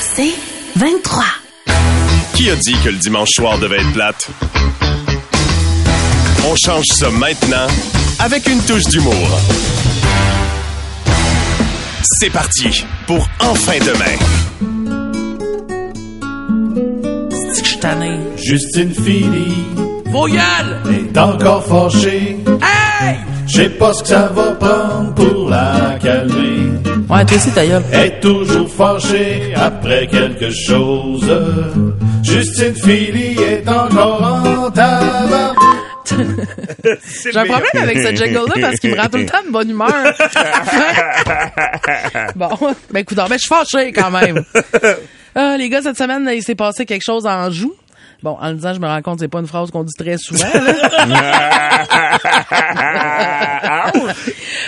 C'est 23. Qui a dit que le dimanche soir devait être plate? On change ça maintenant avec une touche d'humour. C'est parti pour Enfin demain. C'est que je suis tanné. Justine Philly Vos gueules! est encore fâchée. Hey! Je sais pas ce que ça va prendre pour la calmer. Ouais, toi aussi, ta gueule. Est toujours fâchée après quelque chose. Justine Philly est encore en tabac. J'ai un problème avec ce jingle-là parce qu'il me rend tout le temps de bonne humeur. bon, ben écoute, ben, je suis fâché quand même. Euh, les gars, cette semaine, il s'est passé quelque chose en joue. Bon, en le disant, je me rends compte que c'est pas une phrase qu'on dit très souvent. là.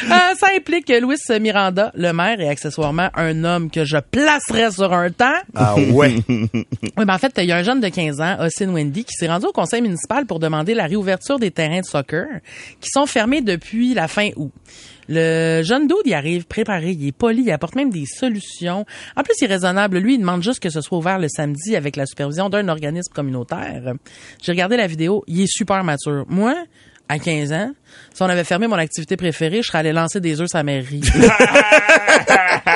Euh, ça implique que Louis Miranda, le maire, est accessoirement un homme que je placerais sur un temps. Ah ouais. Oui, ben en fait, il y a un jeune de 15 ans, Austin Wendy, qui s'est rendu au conseil municipal pour demander la réouverture des terrains de soccer qui sont fermés depuis la fin août. Le jeune dude, il arrive préparé, il est poli, il apporte même des solutions. En plus, il est raisonnable. Lui, il demande juste que ce soit ouvert le samedi avec la supervision d'un organisme communautaire. J'ai regardé la vidéo, il est super mature. Moi, à 15 ans, si on avait fermé mon activité préférée, je serais allé lancer des œufs à mairie.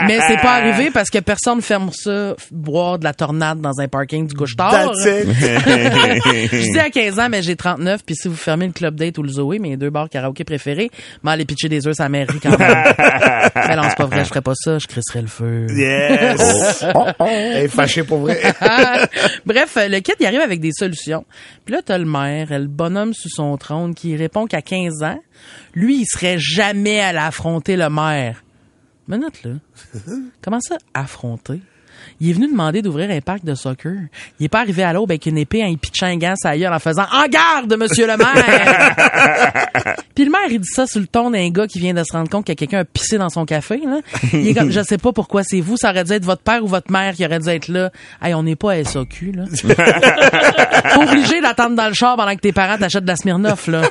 Mais c'est pas arrivé parce que personne ne ferme ça, boire de la tornade dans un parking du couche-tard. Je dis à 15 ans, mais j'ai 39, puis si vous fermez le Club Date ou le Zoé, mes deux bars karaoké préférés, m'en aller pitcher des œufs à mairie quand même. mais non, c'est pas vrai, je ferais pas ça, je crisserais le feu. Yes. Elle est fâchée pour vrai. Bref, le kid, il arrive avec des solutions. Puis là, t'as le maire, le bonhomme sous son trône, qui répond qu'à 15 ans, lui, il serait jamais allé affronter le maire. Minute, là. Comment ça, affronter? Il est venu demander d'ouvrir un parc de soccer. Il est pas arrivé à l'aube avec une épée en pitchant un gant sa gueule en faisant « En garde, monsieur le maire! » Puis le maire, il dit ça sur le ton d'un gars qui vient de se rendre compte que quelqu'un a pissé dans son café. Là. Il est comme « Je sais pas pourquoi c'est vous, ça aurait dû être votre père ou votre mère qui aurait dû être là. » Hey, on n'est pas à SAQ, là. Obligé d'attendre dans le char pendant que tes parents t'achètent de la Smirnoff, là.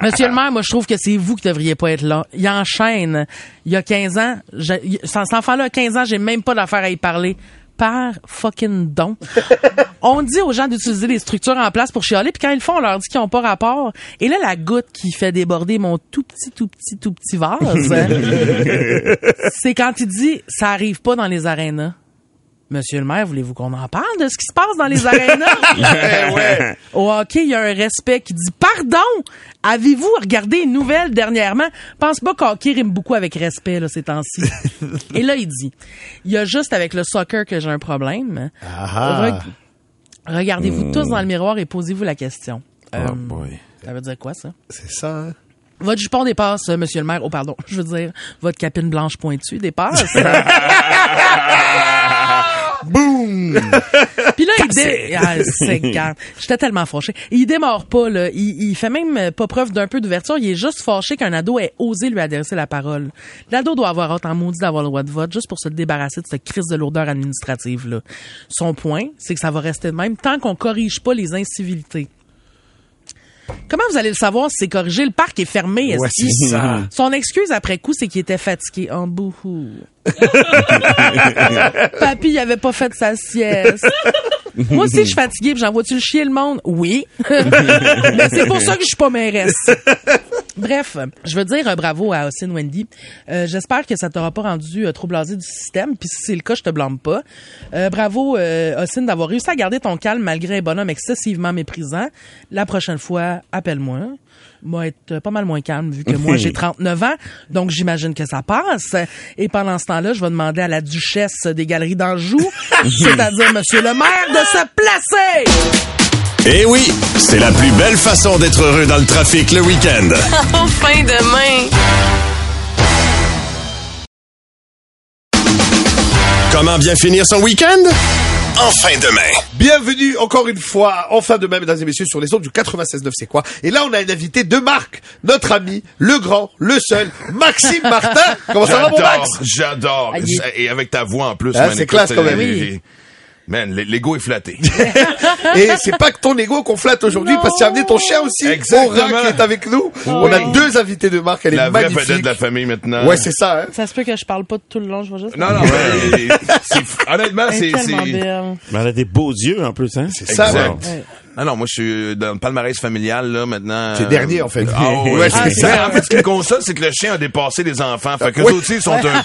Monsieur le maire, moi, je trouve que c'est vous qui devriez pas être là. Il enchaîne. Il y a 15 ans, je, cet enfant-là a 15 ans, j'ai même pas d'affaire à y parler. Par fucking don. on dit aux gens d'utiliser les structures en place pour chialer, puis quand ils le font, on leur dit qu'ils ont pas rapport. Et là, la goutte qui fait déborder mon tout petit, tout petit, tout petit vase, c'est quand il dit « ça arrive pas dans les arénas ». Monsieur le maire, voulez-vous qu'on en parle de ce qui se passe dans les arénas? Au hockey, il y a un respect qui dit Pardon! Avez-vous regardé une nouvelle dernièrement? Pense pas qu'hockey rime beaucoup avec respect, là, ces temps-ci. Et là, il dit Il y a juste avec le soccer que j'ai un problème. Ah. Reg- Regardez-vous tous dans le miroir et posez-vous la question. Euh, Oh boy. ça veut dire quoi, ça? C'est ça, hein? Votre jupon dépasse, euh, monsieur le maire. Oh, pardon. Je veux dire, votre capine blanche pointue dépasse. Boum! Puis là, il dé... ah, c'est. J'étais tellement fâché. Il démarre pas, là. Il, il fait même pas preuve d'un peu d'ouverture. Il est juste fâché qu'un ado ait osé lui adresser la parole. L'ado doit avoir hâte en maudit d'avoir le droit de vote juste pour se débarrasser de cette crise de lourdeur administrative, là. Son point, c'est que ça va rester de même tant qu'on corrige pas les incivilités. Comment vous allez le savoir si c'est corrigé? Le parc est fermé. Ouais, esti. c'est ça. Son excuse après coup, c'est qu'il était fatigué. En bouhou. Papy, il avait pas fait sa sieste. Moi aussi, je suis fatiguée, puis j'envoie-tu le chier le monde? Oui. Mais c'est pour ça que je suis pas mairesse. Bref, je veux dire un bravo à Austin Wendy. Euh, J'espère que ça t'aura pas rendu euh, trop blasé du système. Puis si c'est le cas, je te blâme pas. Euh, bravo, euh, Austin, d'avoir réussi à garder ton calme malgré un bonhomme excessivement méprisant. La prochaine fois, appelle-moi. Moi, être euh, pas mal moins calme vu que moi, j'ai 39 ans. Donc, j'imagine que ça passe. Et pendant ce temps-là, je vais demander à la duchesse des galeries d'Anjou, c'est-à-dire monsieur le maire, de se placer! Eh oui, c'est la plus belle façon d'être heureux dans le trafic le week-end. Enfin demain. Comment bien finir son week-end? Enfin demain. Bienvenue encore une fois, enfin de même, mesdames et messieurs, sur les ondes du 96.9 C'est quoi? Et là, on a un invité de marque, notre ami, le grand, le seul, Maxime Martin. Comment ça va, mon Max? J'adore, j'adore. Ah, Et avec ta voix en plus. Ah, c'est classe, quand même. Man, l'ego est flatté. Et c'est pas que ton ego qu'on flatte aujourd'hui, parce que tu as amené ton chien aussi. Exactement. Aura qui est avec nous. On a deux invités de marque, elle la est vraie magnifique. vedette de la famille maintenant. Ouais, c'est ça, hein. Ça se peut que je parle pas tout le long, je vois juste. Non, non, mais c'est- honnêtement, c'est... c'est-. Mais elle a des beaux yeux en plus, hein? C'est ça, Exact. ouais. Ah non, moi je suis dans le palmarès familial là maintenant. C'est euh, dernier, en fait. Ah, ouais, Ouais, c'est c'est ça. En fait, ce qui me console, c'est que le chien a dépassé les enfants. Fait que Oui. eux aussi ils sont un peu.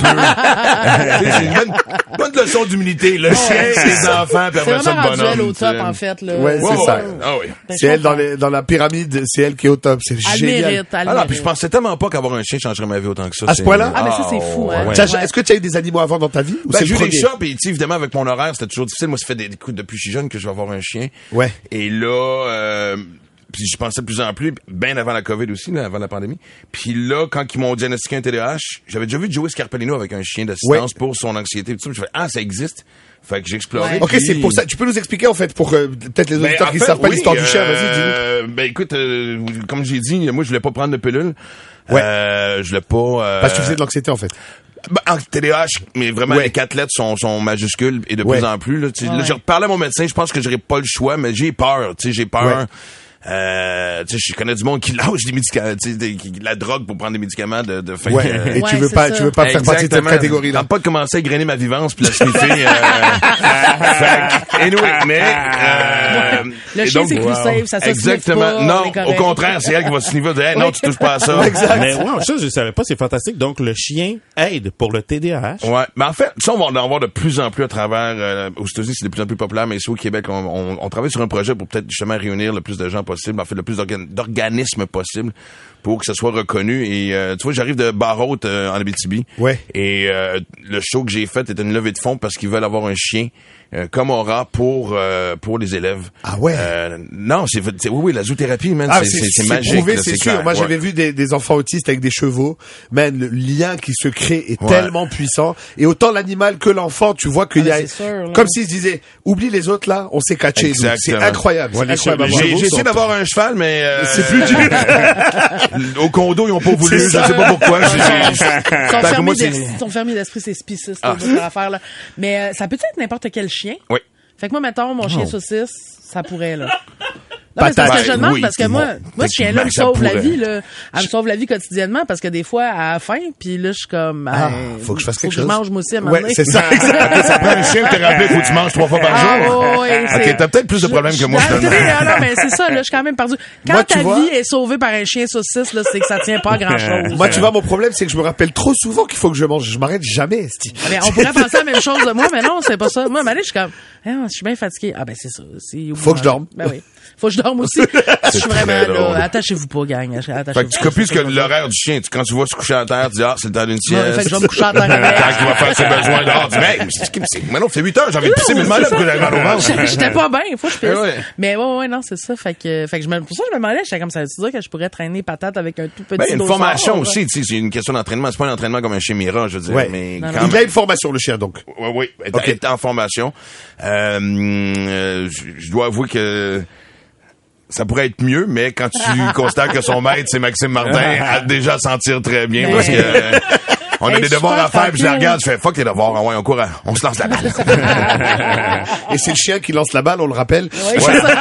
C'est une bonne, bonne leçon d'humilité. Le chien, les enfants, puis après ça le bonhomme. elle au top, en fait, là. Ouais, c'est ça. Ah oui. Ben, C'est elle dans, les, dans la pyramide, c'est elle qui est au top. C'est Elle génial. mérite, elle Ah non, puis je pensais tellement pas qu'avoir un chien changerait ma vie autant que ça. À ce point-là? Ah, mais ça, c'est fou, hein. ouais. T'as- Ouais. Est-ce que tu as eu des animaux avant dans ta vie? Ou Ben, c'est j'ai eu des chats, puis tu sais, évidemment, avec mon horaire, c'était toujours difficile. Moi, ça fait des, écoute, depuis que je suis jeune que je vais avoir un chien. Ouais. Et là, euh, puis je pensais de plus en plus, bien avant la COVID aussi, là, avant la pandémie. Puis là, quand ils m'ont diagnostiqué un TDAH, j'avais déjà vu Joey Scarpellino avec un chien d'assistance pour son anxiété. et Tout ça. Je fais ah, ça existe. Fait que j'ai exploré. Ouais. Ok, puis- c'est pour ça. Tu peux nous expliquer en fait pour euh, peut-être les Ben, auditeurs qui fait, savent pas oui, l'histoire du chien. Vas-y, dis-nous. euh, Ben écoute, euh, comme j'ai dit, moi je voulais pas prendre de pilule. Ouais. Euh, je voulais pas. euh, Parce que tu faisais de l'anxiété en fait. Ben, en TDAH, mais vraiment Ouais. les quatre lettres sont, sont majuscules et de Ouais. plus en plus. Là, Tu sais, là, Ouais. je reparlais à mon médecin, je pense que j'aurais pas le choix, mais j'ai peur. Tu sais, j'ai peur. Ouais. Euh, tu sais, je connais du monde qui lâche des médicaments, tu sais, des- qui- de la drogue pour prendre des médicaments de, de fait Ouais. euh, Et Ouais, tu veux c'est pas, ça. tu veux pas faire partie de cette catégorie-là. Tente pas de commencer à grainer ma vivance puis la sniffer. euh, anyway, mais euh, Le chien, donc, c'est plus wow. safe, ça se Exactement. pas, non, au contraire, c'est elle qui va sniffer. Hey, non, tu touches pas à ça. Mais ouais, ça, je savais pas, c'est fantastique. Donc, le chien aide pour le TDAH. Ouais, mais en fait, ça, on va en avoir de plus en plus à travers, euh, aux États-Unis, c'est de plus en plus populaire, mais ici au Québec, on, on- on travaille sur un projet pour peut-être justement réunir le plus de gens possible, en fait, le plus d'organ- d'organismes possible pour que ça soit reconnu. Et euh, tu vois, j'arrive de Barrault euh, en Abitibi. Ouais. Et euh, le show que j'ai fait était une levée de fonds parce qu'ils veulent avoir un chien euh, comme aura pour euh, pour les élèves. Ah ouais? Euh, non, c'est c'est- oui oui la zoothérapie man, Ah, c'est- c'est c'est c'est magique. c'est sûr. clair. Moi, Ouais. j'avais vu des, des enfants autistes avec des chevaux. Man, le lien qui se crée est Ouais. tellement puissant. Et autant l'animal que l'enfant, tu vois qu'il y Ah, a, sûr, là. comme s'ils se disaient, oublie les autres là, on s'est catché. C'est incroyable. Ouais, incroyable. J'ai essayé d'avoir un cheval, mais euh, C'est plus dur. Au condo, ils ont pas voulu. C'est Je sais pas pourquoi. Son moi, c'est- d'esprit, c'est spiciste, Ah. là, votre affaire, là. Mais euh, ça peut être n'importe quel chien. Oui. Fait que moi, mettons, mon Oh. chien saucisse, ça pourrait, là. Non, mais parce que je demande, Oui, parce que moi, moi, ce chien-là me sauve la vie, là. Elle me sauve la vie quotidiennement parce que des fois, elle a faim, puis là, je suis comme, Ah, faut que je fasse quelque Faut chose. que je mange, moi aussi, à un Ouais, c'est ça. Ça prend un chien que t'es rappelé, faut que tu manges trois fois par Ah, jour. ouais, ouais, Ok, t'as peut-être plus de problèmes que moi, Je-. Ah, non, mais c'est ça, là, je suis quand même perdu. Quand Moi, ta vois- vie est sauvée par un chien saucisse, là, c'est que ça tient pas à grand chose. Moi, tu vois, mon problème, c'est que je me rappelle trop souvent qu'il faut que je mange. Je m'arrête jamais, esti. Mais on pourrait penser la même chose de moi, mais non, c'est pas ça. Moi, à je suis comme, ah, je suis bien fatigué. Ah, ben, c'est ça. Faut que je dorme. Ben oui. Faut que aussi. Je suis vraiment là. Attachez-vous pas, gang. Attachez-vous Fait que tu copies ce que l'horaire du chien. Tu- Quand tu vois se coucher à terre, tu dis, ah, c'est le temps d'une sieste. fait que je vais me coucher à terre. Quand il va faire ses besoins dehors, tu dis, mais mais non, c'est 8 heures, de pisser, mais j'avais mal au ventre. ça. J'étais pas bien, il faut que je pisse. Mais ouais, ouais, non, c'est ça. Fait que, fait que je me, pour ça, je me demandais, j'étais comme ça. Tu dire que je pourrais traîner patate avec un tout petit Ben, une formation aussi, tu sais, c'est une question d'entraînement. C'est pas un entraînement comme un chien Mira, je veux dire, Ouais. mais quand Il a une formation, le chien, donc. Oui, oui. En formation. Euh, euh, je dois avouer que ça pourrait être mieux, mais quand tu constates que son maître, c'est Maxime Martin, à déjà sentir très bien parce que euh, on a des devoirs à faire, puis je la regarde, je fais fuck les devoirs, ah ouais, on court, à- on se lance la balle. Et c'est le chien qui lance la balle, on le rappelle? Ouais, Ouais, c'est ça.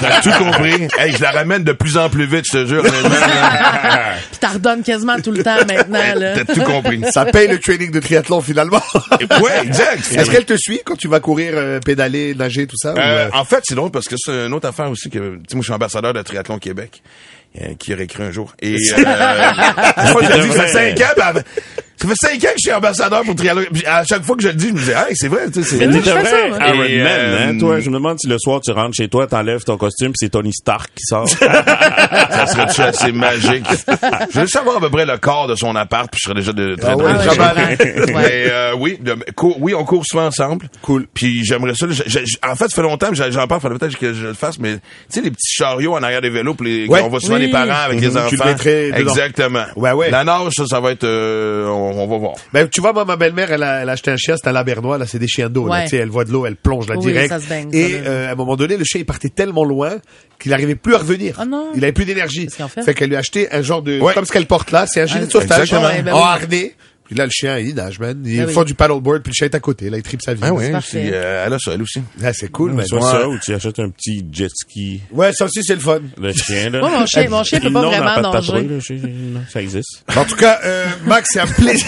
t'as tout compris? Hey, je la ramène de plus en plus vite, je te jure. Puis t'en redonnes quasiment tout le temps maintenant, là. T'as tout compris. Ça paye le training de triathlon, finalement. Ouais, exact. Est-ce qu'elle te suit quand tu vas courir, euh, pédaler, nager, tout ça? ou, Euh, euh, en fait, c'est drôle parce que c'est une autre affaire aussi que, tu sais, moi, je suis ambassadeur de Triathlon Québec, euh, qui aurait écrit un jour. Et, euh, fois, je le dis, ça fait cinq ans, ben, ça fait cinq ans que je suis ambassadeur pour Triathlon. À chaque fois que je le dis, je me dis, hey, c'est vrai, tu sais, c'est Mais fais vrai. Iron Et, Man, euh, hein, toi. Je me demande si le soir, tu rentres chez toi, t'enlèves ton costume, puis c'est Tony Stark qui sort. ça serait assez magique? Je veux savoir à peu près le corps de son appart, puis je serais déjà de, très, Ah ouais, très- ouais. Mais euh, oui, de- cour- oui, on court souvent ensemble. Cool. Puis j'aimerais ça. je- je- je- en fait, ça fait longtemps, j'en j'en parle, faudrait peut-être que je le fasse, mais tu sais, les petits chariots en arrière des vélos, puis les, Ouais. on voit souvent Oui. les parents avec les Mhm, enfants. tu le mettrais. Exactement. Ouais, ouais. La nage, ça, ça va être, euh, on, on va voir. Ben, tu vois, moi, ma belle-mère, elle a, elle a acheté un chien, c'est un labernois, là, c'est des chiens d'eau, là, Ouais. tu sais, elle voit de l'eau, elle plonge, là, Oui, direct. ça se baigne, ça, Et, là. euh, à un moment donné, le chien, il partait tellement loin qu'il n'arrivait plus à revenir. Ah non. Il avait plus d'énergie. En fait? qu'elle lui a acheté un genre de, Ouais. comme ce qu'elle porte là, c'est un gilet de Ah, sauvetage, en oui. harnais. Puis là, le chien, il nage, man. Ils Ah oui. font du paddleboard, puis le chien est à côté. Là, il tripe sa vie. Ah oui, c'est, euh, elle a ça, elle aussi. Ah, c'est cool, man. Soit Ouais. ça, ou tu achètes un petit jet ski, Ouais, ça aussi, c'est le fun. le chien, là. Moi, mon chien, mon chien peut pas Non, vraiment pas nager. ça existe. En tout cas, euh, Max, c'est un plaisir.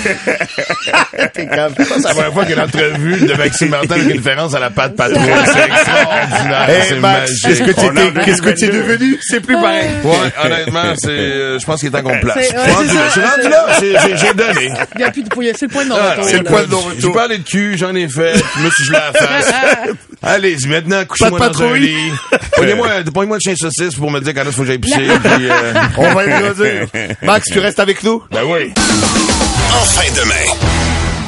T'es grave. C'est la première fois que l'entrevue de Maxime Martin avec une référence à la patte patrouille. C'est extraordinaire. Hey, Max, qu'est-ce que qu'est-ce t'es 2022. devenu? C'est plus pareil. Ouais, honnêtement, c'est, euh, je pense qu'il est temps qu'on place. C'est- Je suis rendu là, j'ai donné. Plus de. C'est le point de Ah, non-retour. c'est le point de non-retour. J'ai parlé de cul, j'en ai fait, je me suis gelé à la face. Allez-y, maintenant, couchez-moi de dans un lit. Prenez-moi, prenez-moi le chien saucisse pour me dire quand est-ce faut que j'aille pisser. puis, euh, On va y revenir. Max, tu restes avec nous? ben oui. Enfin demain.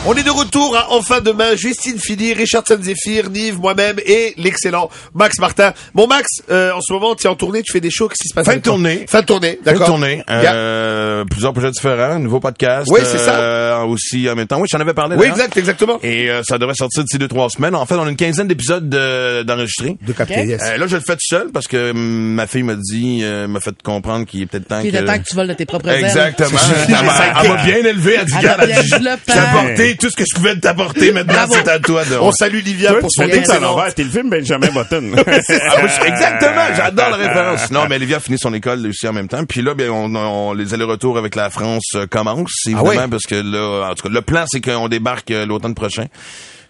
On est de retour à Enfin Demain, Justine Philly, Richard Zephyr, Nive, moi-même et l'excellent Max Martin. Bon Max, euh, en ce moment, tu es en tournée, tu fais des shows, qu'est-ce qui se passe Fin de tournée. Fin de tournée, Fin de d'accord. tournée. Yeah. Euh, plusieurs projets différents, nouveau podcast. Oui, c'est ça. euh, Aussi en même temps. Oui, j'en avais parlé. Oui, exact, exactement. Et euh, ça devrait sortir d'ici deux, trois semaines. En fait, on a une quinzaine d'épisodes de- d'enregistrés. De capter, Ok. yes. Euh, là, je le fais tout seul parce que hum, ma fille m'a dit, euh, m'a fait comprendre qu'il est peut-être temps Il que... était temps que tu voles de tes propres. Exactement. elle m'a bien élevé. Elle dit, a tout ce que je pouvais t'apporter. Maintenant, c'est à toi de... On salue Livia pour son excellent. T'es le film Benjamin Button. Ah, exactement, j'adore la référence. Non, mais Olivia a fini son école aussi en même temps. Puis là, bien, on, on- les allers-retours avec la France commencent, évidemment, Ah parce que là, en tout cas, le plan, c'est qu'on débarque euh, l'automne prochain.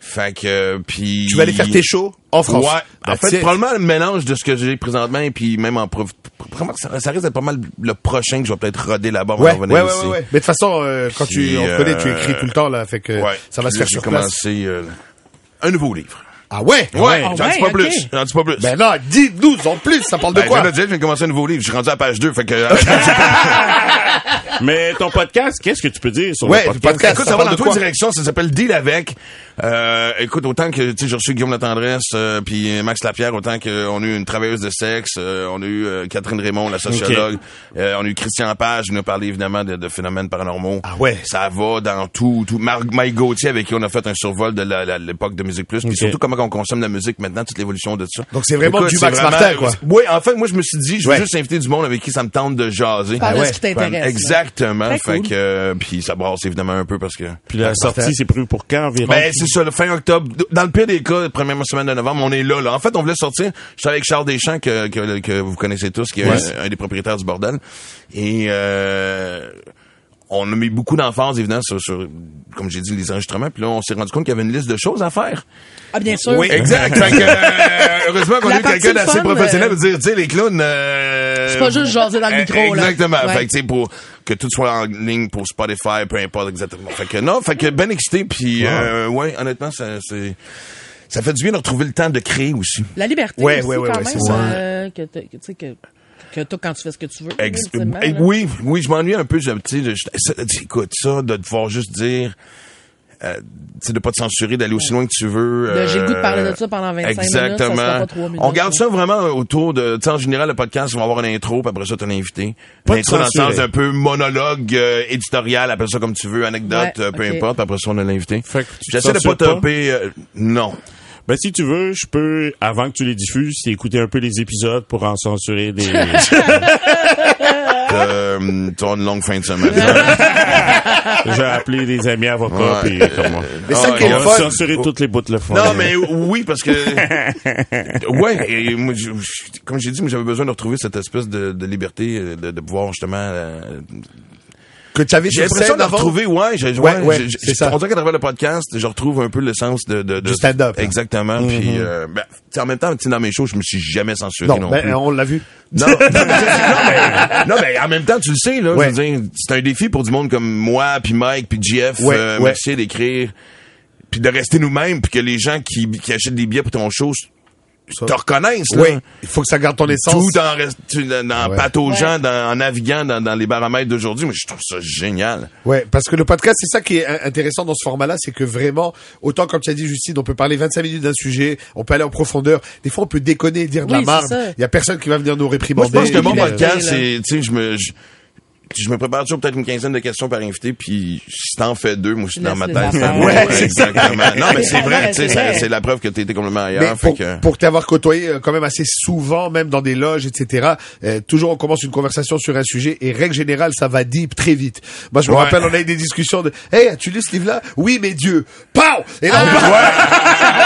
Fait que, euh, puis... Tu vas aller faire tes shows en France. Ouais. En fait, it. probablement le mélange de ce que j'ai présentement et puis même en prof... ça, ça risque d'être pas mal le prochain que je vais peut-être roder là-bas Ouais, ouais, ouais, ici. ouais, ouais. Mais de toute façon, euh, quand tu, on connaît, tu euh, écris tout le temps, là, fait que Ouais. ça va se faire sur J'ai place. commencé euh, un nouveau livre. Ah ouais? Ouais, Ah j'en ouais, dis pas plus. J'en dis pas plus. Ben non, dis-nous en plus, ça parle de Ben, je quoi? viens de dire, je viens de commencer un nouveau livre. Je suis rendu à page 2, fait que... euh, Mais ton podcast, qu'est-ce que tu peux dire sur Ouais, le podcast? podcast. Écoute, ça ça va dans trois directions. Ça s'appelle Deal avec. Euh, écoute, autant que tu sais, j'ai reçu Guillaume La Tendresse, euh, puis Max Lapierre, autant qu'on a eu une travailleuse de sexe, euh, on a eu euh, Catherine Raymond, la sociologue, euh, on a eu Christian Page, qui nous a parlé évidemment de, de phénomènes paranormaux. Ah ouais. Ça va dans tout. tout. Mike Gauthier, avec qui on a fait un survol de l'époque de Musique Plus, puis surtout comment on consomme la musique maintenant, toute l'évolution de ça. Donc, c'est vraiment du Max Martin, quoi. Oui, en fait, moi je me suis dit, je vais Ouais. juste inviter du monde avec qui ça me tente de jaser. Parle de ouais. ce qui t'intéresse. Exactement. Très Fait cool. que euh, puis ça brasse évidemment un peu parce que Puis la sortie, c'est prévu pour quand environ? ben, c'est ça, le fin octobre. Dans le pire des cas, première semaine de novembre, on est là, là. En fait, on voulait sortir. Je suis avec Charles Deschamps, que, que, que vous connaissez tous, qui est Ouais. un, un des propriétaires du bordel. Et, euh, on a mis beaucoup d'emphase, évidemment, sur, sur, comme j'ai dit, les enregistrements. Puis là, on s'est rendu compte qu'il y avait une liste de choses à faire. Ah, bien sûr. Oui, exact. Fait que, euh, heureusement qu'on a eu quelqu'un d'assez fun, professionnel euh, pour dire, tu sais, les clowns... euh, C'est pas juste jaser dans le micro, là. Exactement. Ouais. Fait que, tu sais, pour que tout soit en ligne pour Spotify, peu importe exactement. Fait que non, fait que ben excité, puis euh, ouais, honnêtement, ça, c'est... Ça fait du bien de retrouver le temps de créer aussi. La liberté Ouais, aussi, ouais, ouais, quand ouais, même, c'est ça. euh, que, que, que, que toi, quand tu fais ce que tu veux. Ex- Eh, là. oui, oui, je m'ennuie un peu. je- Tu sais, je- ça- écoute, ça, de devoir juste dire... Euh, tu sais, de pas te censurer, d'aller aussi loin que tu veux. De, j'ai le goût de parler de euh, ça pendant 25 minutes, ça Exactement. minutes, On garde ça vraiment autour de... Tu sais, en général, le podcast, on va avoir une intro, puis après ça, t'as un invité. Pas de L'intro dans le sens d'un peu monologue euh, éditorial, appelle ça comme tu veux, anecdote, Ouais, euh, peu importe, puis après ça, on a l'invité. Fait que tu J'essaie de pas censures pas? topper... euh, non. Ben, si tu veux, je peux, avant que tu les diffuses, écouter un peu les épisodes pour en censurer des... Euh, une longue fin de semaine. J'ai appelé des amis avocats, Ouais. puis comment... Mais ça Ah, qui est fun. censurer toutes les bouts de le fond. Non, mais oui, parce que... ouais, et moi, je- je- comme j'ai dit, moi, j'avais besoin de retrouver cette espèce de, de liberté, euh, de, de pouvoir justement... euh, Que tu avais j'ai sur l'impression scène de retrouver, ouais, j'ai- Ouais, ouais, j'ai- ça. On dirait qu'à travers le podcast, je retrouve un peu l'essence de, de, de Du stand-up, là. Exactement. Puis, euh, ben, en même temps, dans mes shows, je me suis jamais censuré non, Non, ben, plus. on l'a vu. Non, non, mais, non, mais- en même temps, tu le sais, là, Ouais. je c'est un défi pour du monde comme moi, puis Mike, puis Jeff, Ouais, euh. Mercier d'écrire, puis de rester nous-mêmes, puis que les gens qui, qui achètent des billets pour ton show te reconnaissent, là. Oui. Il faut que ça garde ton essence. Tout en, rest- tu- en Ouais. pataugeant, dans- en naviguant dans, dans les paramètres d'aujourd'hui. Moi, je trouve ça génial. Ouais, parce que le podcast, c'est ça qui est in- intéressant dans ce format-là, c'est que vraiment, autant comme tu as dit Justine, on peut parler 25 minutes d'un sujet, on peut aller en profondeur. Des fois, on peut déconner, dire de Oui, la marde. c'est ça. Il y a personne qui va venir nous Moi, réprimander. je pense que mon liberté, podcast, c'est, tu sais, je me, je- je me prépare toujours peut-être une quinzaine de questions par invité, puis si t'en fais deux, moi, je suis dans ma tête. Ouais, c'est ça. exactement. Non, mais c'est vrai, tu sais, C'est la preuve que t'étais complètement ailleurs. Fait pour, que... pour t'avoir côtoyé euh, quand même assez souvent, même dans des loges, etc., euh, toujours on commence une conversation sur un sujet et règle générale, ça va deep très vite. Moi, je me Ouais. rappelle, on a eu des discussions de « Hey, as-tu lu ce livre-là? » Oui, mais Dieu. Pow! Et là,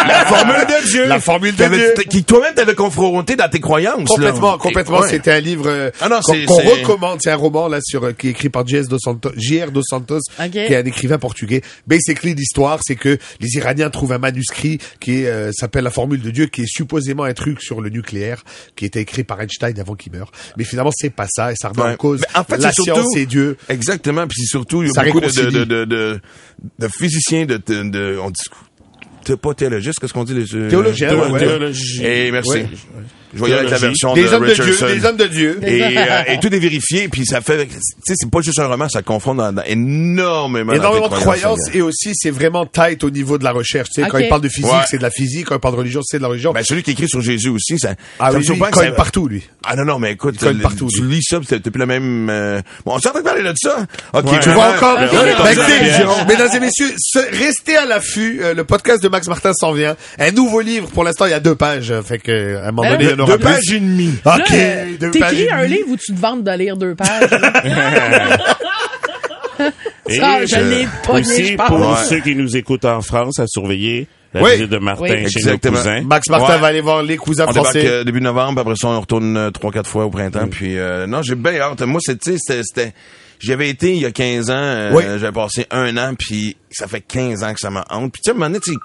La formule de Dieu. La formule de Dieu. Qui toi-même t'avais confronté dans tes croyances. Complètement, là. complètement. Ouais. C'était un livre euh, Ah non, qu'on c'est- qu'on c'est- recommande. C'est un roman là sur euh, qui est écrit par J.S. dos Santos, J.R. dos Santos, qui est un écrivain portugais. Basically, l'histoire, c'est que les Iraniens trouvent un manuscrit qui euh, s'appelle la formule de Dieu, qui est supposément un truc sur le nucléaire, qui était écrit par Einstein avant qu'il meure. Mais finalement, c'est pas ça et ça remet Ouais. en cause en fait, la science surtout- et Dieu. Exactement, puis surtout il y Ça a beaucoup de, réconcilie. de, de, de, de physiciens, de, de, de- on dit t'es pas théologiste, qu'est-ce qu'on dit les euh, Théologien, ouais, ouais. Théologie. Et merci. Je avec la version Des de hommes de Dieu, des hommes de Dieu. Et, euh, et tout est vérifié, puis ça fait, tu sais, c'est pas juste un roman, ça confond dans, dans énormément, Énormément de croyances et aussi c'est vraiment tight au niveau de la recherche. Tu sais, quand il parle de physique, Ouais. c'est de la physique. Quand il parle de religion, c'est de la religion. Ben, celui qui écrit sur Jésus aussi, ça, ah ça oui, me lui, il ça- partout, lui. Ah non, non, mais écoute, Il le- partout, tu lui. lis ça, t'es plus le même... Euh... Bon, on s'est en train de parler de ça? OK, Ouais. Tu vois encore? Ben, mesdames et messieurs, restez à l'affût. Euh, le podcast de Max Martin s'en vient. Un nouveau livre. Pour l'instant, il y a deux pages. euh, Fait que, à un moment Ben donné, Deux pages et demie. OK. Là, euh, deux pages T'écris et un demie. livre où tu te vantes de lire deux pages. Ça, je l'ai pogné, aussi, je pour Ouais. ceux qui nous écoutent en France, à surveiller la Oui. visite de Martin Oui. chez Exactement. nos cousins. Max Martin Ouais. va aller voir les cousins On débarque français. euh, début novembre, après ça, on retourne euh, trois, quatre fois au printemps. Puis euh, non, j'ai bien hâte. Moi, c'est, tu sais, c'était- c'était... J'avais été il y a 15 ans, euh, Oui. j'avais passé un an, puis ça fait 15 ans que ça me hante. Puis tu sais, à un moment donné, tu sais,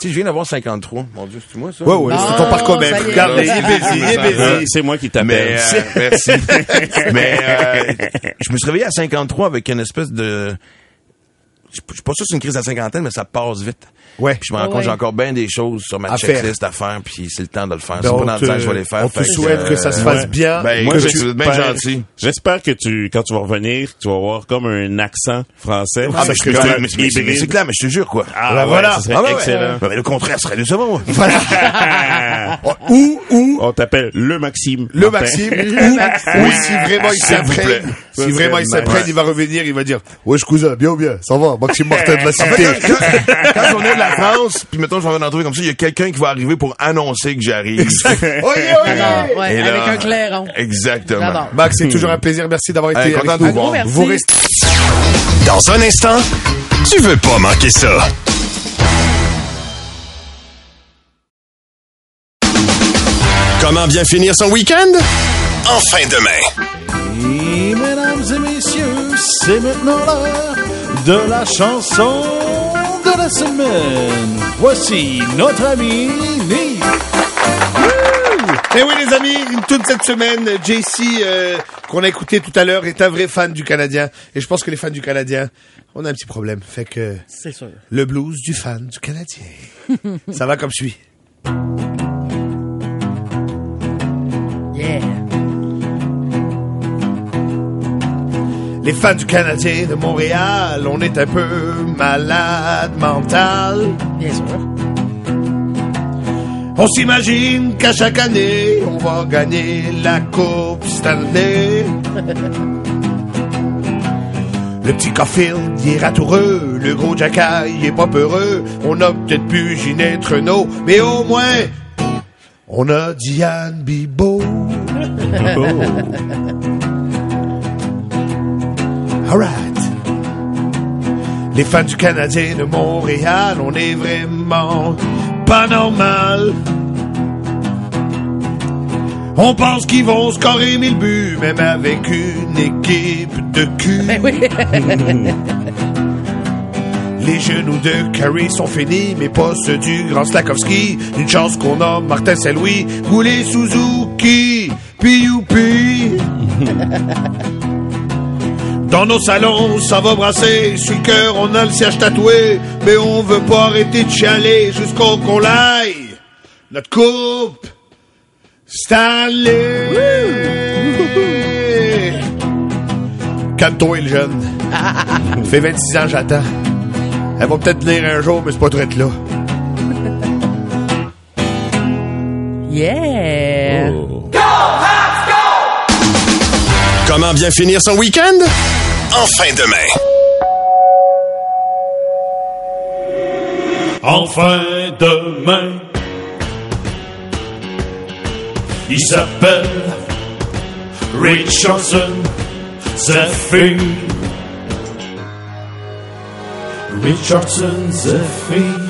tu sais, je viens d'avoir 53. Mon Dieu, c'est moi ça? Ouais, ouais, c'est ton Ah, parcours ça même. y est. Regarde, il est busy, il est busy. C'est moi qui Mais, t'appelle. euh, merci. Mais euh, je me suis réveillé à 53 avec une espèce de... Je je suis pas sûr que c'est une crise à cinquantaine, mais ça passe vite. Ouais. Puis je me rends Ah compte j'ai encore bien des choses sur ma À faire. checklist à faire, puis c'est le temps de le faire. Ben, c'est pas dans le temps que je vais les faire. On te souhaite que ça se euh, fasse ouais. bien. Ben, Moi, je- bien ben, gentil. J'espère que tu, quand tu vas revenir, tu vas avoir comme un accent français. Ah, faire, mais, mais- mais hybride. c'est clair, mais je te jure, quoi. Ah, Ben ouais, voilà. ça serait Ah, excellent. Ben, mais le contraire serait décevant. Ou, ou, On t'appelle le Maxime. le. Maxime, ou, ou si vraiment il s'imprègne, si vraiment il nice. il va revenir, il va dire, ouais, je cousin, bien ou bien, ça va, Maxime Martin de la En cité. quand, on est la France, puis mettons, je vais en trouver comme ça, il y a quelqu'un qui va arriver pour annoncer que j'arrive. Ouais, Et avec un clairon. Exactement. Max, c'est toujours un plaisir. Merci d'avoir été Hey, avec content de nous. vous merci. Vous restez Dans un instant, tu veux pas manquer ça. Comment bien finir son week-end? En fin de main. Et mesdames et messieurs, c'est maintenant l'heure de la chanson de la semaine. Voici notre ami Nick. Eh oui, les amis, toute cette semaine, JC, euh, qu'on a écouté tout à l'heure, est un vrai fan du Canadien. Et je pense que les fans du Canadien, on a un petit problème. Fait que C'est sûr. le blues du fan du Canadien. Ça va comme suit. Yeah. Les fans du Canadien de Montréal, on est un peu malade mental. Bien sûr. On s'imagine qu'à chaque année, on va gagner la Coupe Stanley. Le petit Caulfield, il est ratoureux. Le gros Jacky, il est pas peureux. On a peut-être pu Ginette Renault, mais au moins, on a Diane Bibo. Alright. Les fans du Canadien de Montréal, on est vraiment pas normal. On pense qu'ils vont scorer mille buts, même avec une équipe de cul. Ben oui. Les genoux de Curry sont finis, mais pas ceux du grand Slakowski. Une chance qu'on a Martin Saint-Louis, Goulet Suzuki, puis youpi. Dans nos salons, ça va brasser. Sur le cœur, on a le siège tatoué. Mais on veut pas arrêter de chialer jusqu'au qu'on l'aille. Notre coupe, Stanley. Calme-toi, le jeune. Ça fait 26 ans, j'attends. Elle va peut-être venir un jour, mais c'est pas très là. Yeah. Comment bien finir son week-end? En fin de main. Enfin demain. Il s'appelle Richardson Zephyr. Richardson Zephyr.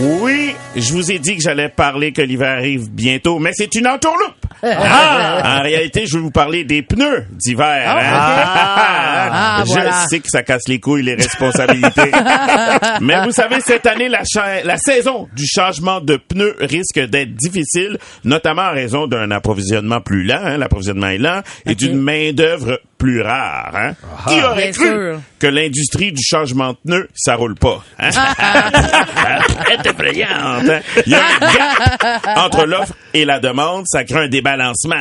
Oui, je vous ai dit que j'allais parler que l'hiver arrive bientôt, mais c'est une entourloupe. Ah! En réalité, je vais vous parler des pneus d'hiver. hein? Ah, je voilà. sais que ça casse les couilles, les responsabilités. mais vous savez, cette année, la, cha- la saison du changement de pneus risque d'être difficile, notamment en raison d'un approvisionnement plus lent. hein, L'approvisionnement est lent et d'une main-d'œuvre plus rare. hein? Qui aurait cru sûr. que l'industrie du changement de pneus, ça roule pas? hein? Très effrayante, hein? Il y a un gap entre l'offre et la demande, ça crée un débalancement.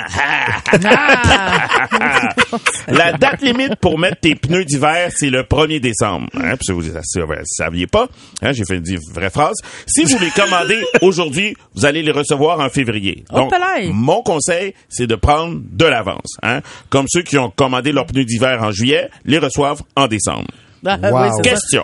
la date limite pour mettre tes pneus d'hiver, c'est le 1er décembre. Hein? Puis si vous ne saviez pas, hein, j'ai fait une vraie phrase. Si vous les commandez aujourd'hui, vous allez les recevoir en février. Oh, Donc, mon conseil, c'est de prendre de l'avance. Hein? Comme ceux qui ont commandé leurs pneus d'hiver en juillet, les reçoivent en décembre. Ah, Wow. c'est ça. Question.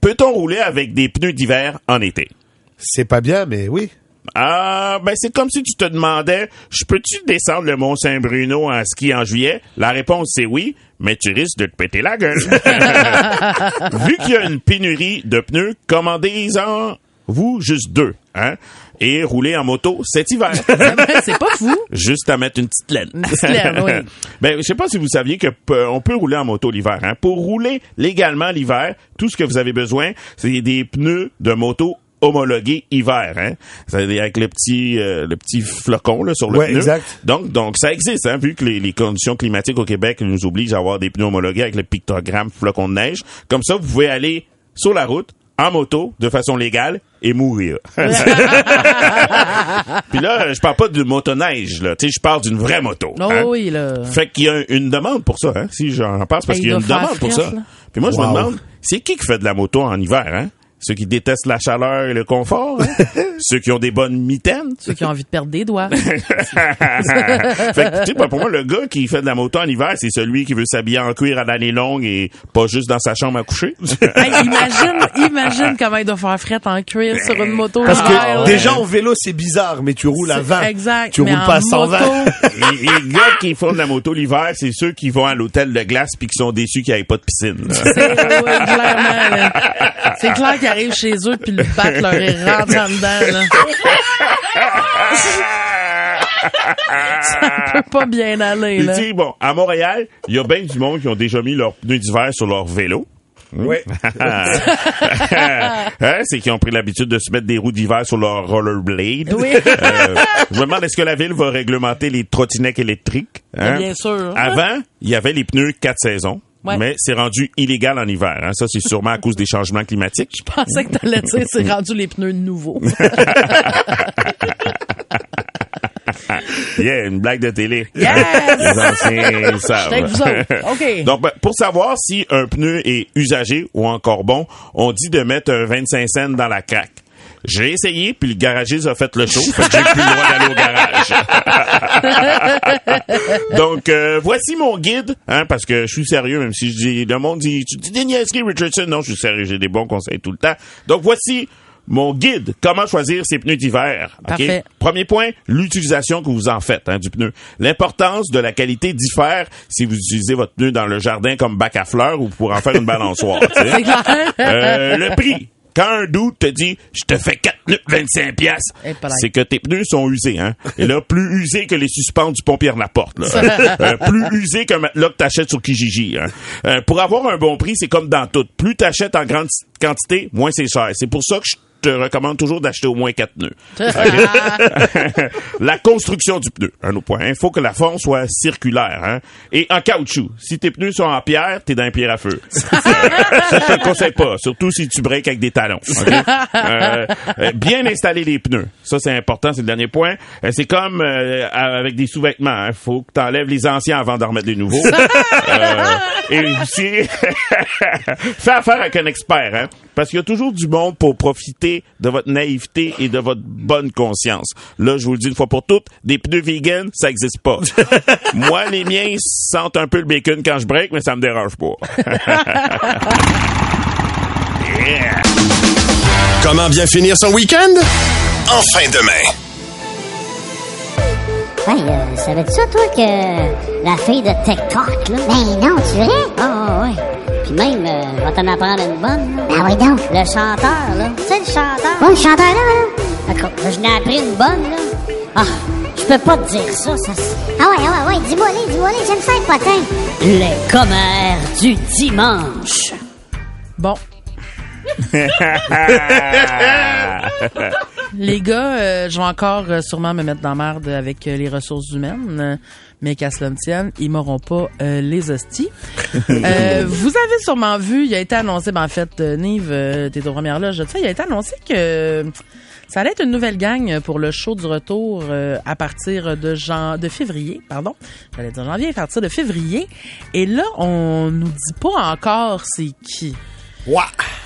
Peut-on rouler avec des pneus d'hiver en été? C'est pas bien, mais oui. Ah, ben c'est comme si tu te demandais, je peux-tu descendre le Mont Saint-Bruno en ski en juillet? La réponse c'est oui, mais tu risques de te péter la gueule. Vu qu'il y a une pénurie de pneus, commandez-en vous juste deux, hein? Et roulez en moto cet hiver. c'est pas fou. Juste à mettre une petite laine. Une petite laine, oui. ben, je sais pas si vous saviez que p- on peut rouler en moto l'hiver. Hein? Pour rouler légalement l'hiver, tout ce que vous avez besoin, c'est des pneus de moto homologués hiver, hein. C'est-à-dire avec le petit euh, le petit flocon là sur le Ouais, pneu. exact. Donc donc ça existe hein, vu que les, les conditions climatiques au Québec nous obligent à avoir des pneus homologués avec le pictogramme flocon de neige. Comme ça vous pouvez aller sur la route en moto de façon légale et mourir. Puis là, je parle pas de motoneige là, tu sais, je parle d'une vraie moto. Oh hein. oui, là. Fait qu'il y a une demande pour ça, hein, si j'en pense, parce Ben, qu'il y a une demande pour ça. Puis moi, je me demande, c'est qui qui fait de la moto en hiver, hein? Ceux qui détestent la chaleur et le confort, hein? Ceux qui ont des bonnes mitaines. Ceux qui ont envie de perdre des doigts. fait que, tu sais, pour moi, le gars qui fait de la moto en hiver, c'est celui qui veut s'habiller en cuir à l'année longue et pas juste dans sa chambre à coucher. Hey, imagine, imagine comment il doit faire fret en cuir sur une moto. Parce que déjà en vélo c'est bizarre, mais tu roules à 20. Exact. Tu mais roules en pas à 120. moto, les, les gars qui font de la moto l'hiver, c'est ceux qui vont à l'hôtel de glace puis qui sont déçus qu'il n'y ait pas de piscine. c'est ouais, clairement. là. C'est clair qu'ils arrivent chez eux puis le battent leur et rentrent en dedans. Là. Ça peut pas bien aller. Là. tu sais, bon, à Montréal, il y a bien du monde qui ont déjà mis leurs pneus d'hiver sur leur vélo. Ouais. Hein, c'est qu'ils ont pris l'habitude de se mettre des roues d'hiver sur leur rollerblade. Oui. Euh, je me demande est-ce que la ville va réglementer les trottinettes électriques. hein? Bien sûr. Avant, il y avait les pneus quatre saisons. Ouais. Mais c'est rendu illégal en hiver. Hein? Ça, c'est sûrement à cause des changements climatiques. Je pensais que t'allais dire c'est rendu les pneus nouveaux. Yeah, une blague de télé. Yes! Les anciens savent. Vous autres. OK. Donc, ben, pour savoir si un pneu est usagé ou encore bon, on dit de mettre un 25 cents dans la craque. J'ai essayé, puis le garagiste a fait le show, fait que j'ai plus le droit d'aller au garage. Donc, euh, voici mon guide, hein, parce que je suis sérieux, même si je dis, le monde dit, tu dis des niaiseries, Richardson. Non, je suis sérieux, j'ai des bons conseils tout le temps. Donc, voici mon guide, comment choisir ses pneus d'hiver. OK? Parfait. Premier point, l'utilisation que vous en faites hein, du pneu. L'importance de la qualité diffère si vous utilisez votre pneu dans le jardin comme bac à fleurs ou pour en faire une balançoire. Euh, le prix. Quand un doute te dit, je te fais 4 pneus 25 piastres, Eh, c'est que tes pneus sont usés, hein. Et là, plus usés que les suspens du pont Pierre-Laporte, là. Euh, plus usés que là que t'achètes sur Kijiji, hein. Euh, pour avoir un bon prix, c'est comme dans tout. Plus t'achètes en grande quantité, moins c'est cher. C'est pour ça que je te recommande toujours d'acheter au moins 4 pneus. la construction du pneu, un autre point. Il faut que la forme soit circulaire, hein. Et en caoutchouc. Si tes pneus sont en pierre, t'es dans un pierre à feu. ça, je te le conseille pas. Surtout si tu breaks avec des talons. Euh, euh, bien installer les pneus. Ça, c'est important. C'est le dernier point. Euh, c'est comme euh, avec des sous-vêtements. Il faut que tu enlèves les anciens avant d'en remettre des nouveaux. Euh, et aussi, fais affaire avec un expert. Hein? Parce qu'il y a toujours du monde pour profiter profiter de votre naïveté et de votre bonne conscience. Là, je vous le dis une fois pour toutes, des pneus vegan, ça existe pas. Moi, les miens sentent un peu le bacon quand je break, mais ça me dérange pas. yeah. Comment bien finir son week-end? En fin de main. Hey, euh, savais-tu ça, toi, que la fille de TikTok, là? Ben non, tu verrais? Ah, ouais. Puis même, euh, vais t'en apprendre une bonne. là. Ben oui, donc. Le chanteur, là. Tu sais, le chanteur? Oui, le chanteur, là, là. D'accord. Je n'ai appris une bonne, là. Ah, je peux pas te dire ça, ça. Ah ouais, ah ouais, ouais, dis-moi les, dis-moi les, j'aime ça, les potins. Les commères du dimanche. Bon. Les gars, euh, je vais encore euh, sûrement me mettre dans merde avec euh, les ressources humaines, mais qu'à cela ne tienne, ils m'auront pas euh, les hosties. Euh, vous avez sûrement vu, il a été annoncé, ben en fait, euh, Nive, euh, t'es aux premières loges de ça, il a été annoncé que ça allait être une nouvelle gang pour le show du retour euh, à partir de jan de février, pardon. J'allais dire janvier, à partir de février. Et là, on nous dit pas encore c'est qui.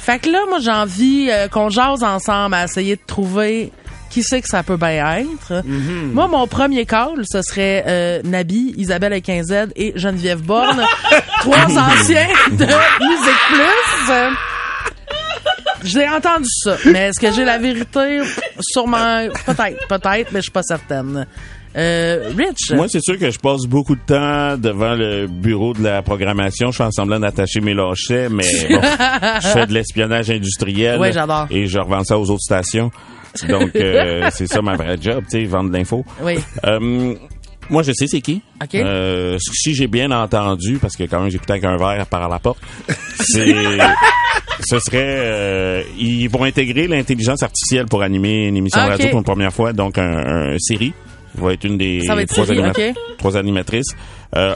Fait que là, moi, j'ai envie euh, qu'on jase ensemble à essayer de trouver qui c'est que ça peut bien être. Moi, mon premier call, ce serait euh, Nabi, Isabelle avec 15Z et Geneviève Borne. trois anciens de Musique Plus. Euh, J'ai entendu ça, mais est-ce que j'ai la vérité? Sûrement, peut-être, peut-être, mais je suis pas certaine. Euh, Rich, Moi, c'est sûr que je passe beaucoup de temps devant le bureau de la programmation. Je fais en semblant d'attacher mes lâchets, mais bon, je fais de l'espionnage industriel. Ouais, j'adore. Et je revends ça aux autres stations. Donc, euh, c'est ça ma vraie job, tu sais, vendre de l'info. oui. Euh, moi, je sais c'est qui. OK. Euh, si j'ai bien entendu, parce que quand même j'écoutais avec un verre par la porte, c'est, ce serait, euh, ils vont intégrer l'intelligence artificielle pour animer une émission Ah, de radio pour une première fois, donc un, un série va être une des Ça va être trois, série, anima- OK. trois animatrices. Euh,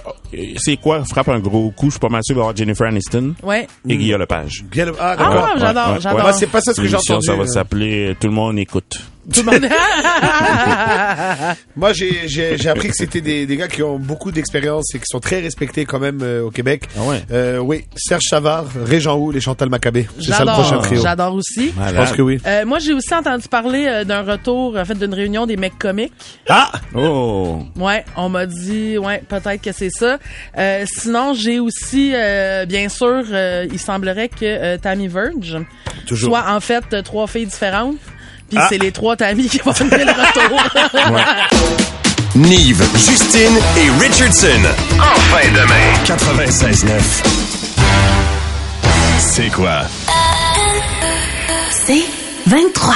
c'est quoi frappe un gros coup Je suis pas mal sûr d'avoir Jennifer Aniston Ouais. et Guillaume Lepage. Ah, Ah, j'adore, j'adore. Moi, c'est pas ça ce que j'ai entendu. Ça va s'appeler Tout le monde écoute. Tout le monde... Moi, j'ai, j'ai, j'ai appris que c'était des, des gars qui ont beaucoup d'expérience et qui sont très respectés quand même euh, au Québec. Ah ouais? Euh, oui, Serge Savard, Régent Houle et Chantal Maccabé. C'est ça le J'adore. prochain trio. J'adore aussi. Je pense que oui. Euh, moi, j'ai aussi entendu parler euh, d'un retour, en fait, d'une réunion des mecs comiques. Ah! Oh! Ouais, on m'a dit, ouais, peut-être que c'est ça. Euh, sinon, j'ai aussi, euh, bien sûr, euh, il semblerait que euh, Tammy Verge Toujours. soit en fait euh, trois filles différentes. Puis Ah. c'est les trois Tammy qui vont donner le retour. Nive, Justine et Richardson. En fin de main. 96.9. C'est quoi? C'est 23.